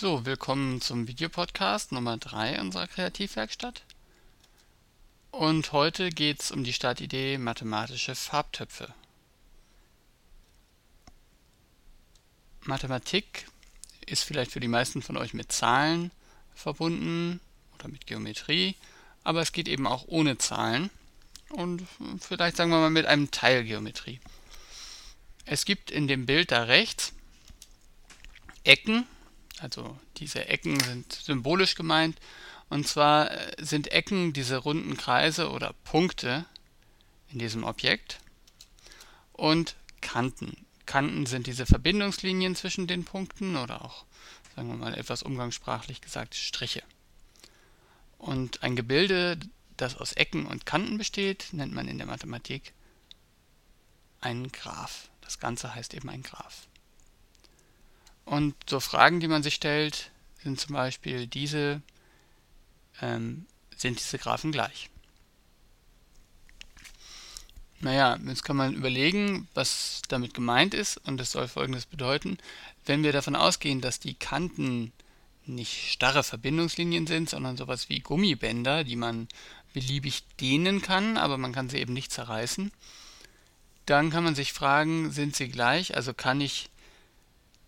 So, willkommen zum Videopodcast Nummer 3 unserer Kreativwerkstatt. Und heute geht es um die Startidee mathematische Farbtöpfe. Mathematik ist vielleicht für die meisten von euch mit Zahlen verbunden oder mit Geometrie, aber es geht eben auch ohne Zahlen und vielleicht sagen wir mal mit einem Teil Geometrie. Es gibt in dem Bild da rechts Ecken, also diese Ecken sind symbolisch gemeint. Und zwar äh, sind Ecken diese runden Kreise oder Punkte in diesem Objekt und Kanten. Kanten sind diese Verbindungslinien zwischen den Punkten oder auch, sagen wir mal etwas umgangssprachlich gesagt, Striche. Und ein Gebilde, das aus Ecken und Kanten besteht, nennt man in der Mathematik einen Graph. Das Ganze heißt eben ein Graph. Und so Fragen, die man sich stellt, sind zum Beispiel diese, ähm, sind diese Graphen gleich? Naja, jetzt kann man überlegen, was damit gemeint ist und es soll folgendes bedeuten. Wenn wir davon ausgehen, dass die Kanten nicht starre Verbindungslinien sind, sondern sowas wie Gummibänder, die man beliebig dehnen kann, aber man kann sie eben nicht zerreißen, dann kann man sich fragen, sind sie gleich? Also kann ich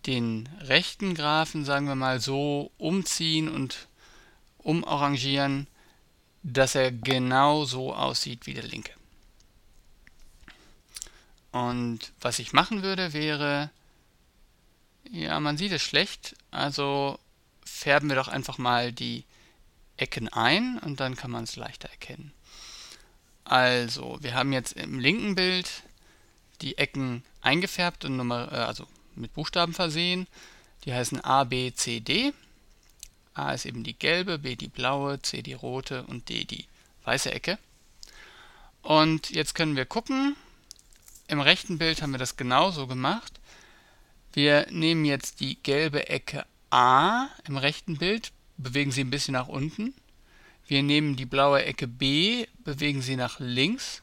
den rechten Graphen, sagen wir mal, so umziehen und umarrangieren, dass er genau so aussieht wie der linke. Und was ich machen würde, wäre, ja, man sieht es schlecht, also färben wir doch einfach mal die Ecken ein und dann kann man es leichter erkennen. Also, wir haben jetzt im linken Bild die Ecken eingefärbt und Nummer, äh, also mit Buchstaben versehen. Die heißen A, B, C, D. A ist eben die gelbe, B die blaue, C die rote und D die weiße Ecke. Und jetzt können wir gucken. Im rechten Bild haben wir das genauso gemacht. Wir nehmen jetzt die gelbe Ecke A im rechten Bild, bewegen sie ein bisschen nach unten. Wir nehmen die blaue Ecke B, bewegen sie nach links.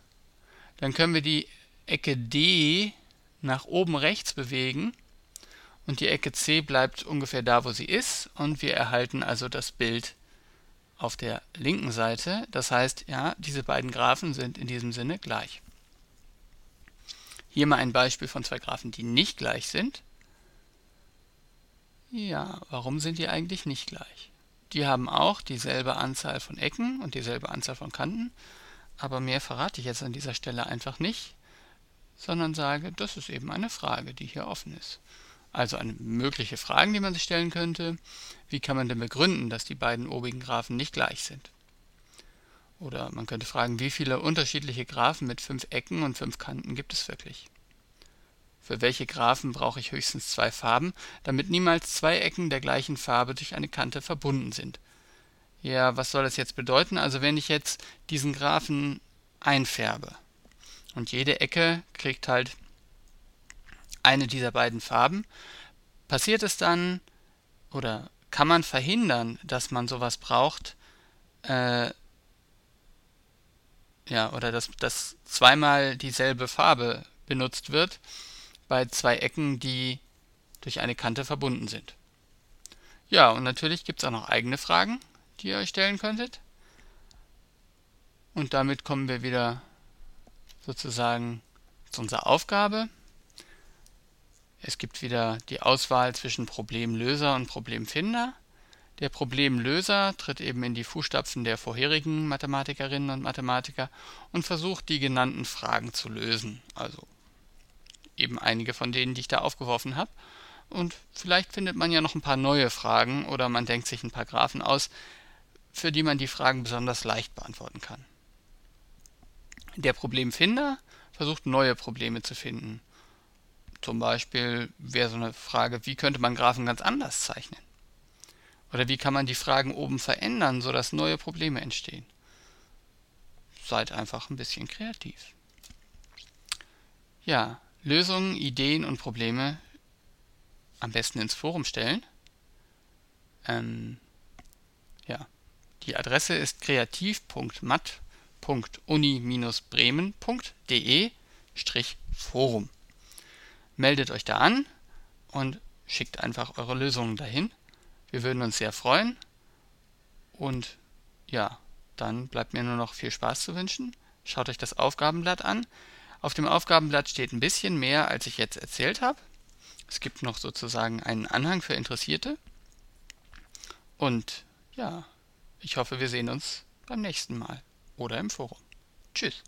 Dann können wir die Ecke D nach oben rechts bewegen und die Ecke C bleibt ungefähr da, wo sie ist und wir erhalten also das Bild auf der linken Seite. Das heißt, ja, diese beiden Graphen sind in diesem Sinne gleich. Hier mal ein Beispiel von zwei Graphen, die nicht gleich sind. Ja, warum sind die eigentlich nicht gleich? Die haben auch dieselbe Anzahl von Ecken und dieselbe Anzahl von Kanten, aber mehr verrate ich jetzt an dieser Stelle einfach nicht sondern sage, das ist eben eine Frage, die hier offen ist. Also eine mögliche Frage, die man sich stellen könnte, wie kann man denn begründen, dass die beiden obigen Graphen nicht gleich sind? Oder man könnte fragen, wie viele unterschiedliche Graphen mit fünf Ecken und fünf Kanten gibt es wirklich? Für welche Graphen brauche ich höchstens zwei Farben, damit niemals zwei Ecken der gleichen Farbe durch eine Kante verbunden sind? Ja, was soll das jetzt bedeuten? Also wenn ich jetzt diesen Graphen einfärbe, und jede Ecke kriegt halt eine dieser beiden Farben. Passiert es dann oder kann man verhindern, dass man sowas braucht, äh, ja, oder dass, dass zweimal dieselbe Farbe benutzt wird bei zwei Ecken, die durch eine Kante verbunden sind. Ja, und natürlich gibt es auch noch eigene Fragen, die ihr euch stellen könntet. Und damit kommen wir wieder sozusagen zu unserer Aufgabe. Es gibt wieder die Auswahl zwischen Problemlöser und Problemfinder. Der Problemlöser tritt eben in die Fußstapfen der vorherigen Mathematikerinnen und Mathematiker und versucht die genannten Fragen zu lösen. Also eben einige von denen, die ich da aufgeworfen habe. Und vielleicht findet man ja noch ein paar neue Fragen oder man denkt sich ein paar Graphen aus, für die man die Fragen besonders leicht beantworten kann. Der Problemfinder versucht neue Probleme zu finden. Zum Beispiel wäre so eine Frage, wie könnte man Graphen ganz anders zeichnen? Oder wie kann man die Fragen oben verändern, sodass neue Probleme entstehen? Seid einfach ein bisschen kreativ. Ja, Lösungen, Ideen und Probleme am besten ins Forum stellen. Ähm, ja, die Adresse ist kreativ.mat.com www.uni-bremen.de-forum. Meldet euch da an und schickt einfach eure Lösungen dahin. Wir würden uns sehr freuen. Und ja, dann bleibt mir nur noch viel Spaß zu wünschen. Schaut euch das Aufgabenblatt an. Auf dem Aufgabenblatt steht ein bisschen mehr, als ich jetzt erzählt habe. Es gibt noch sozusagen einen Anhang für Interessierte. Und ja, ich hoffe, wir sehen uns beim nächsten Mal oder im Forum. Tschüss.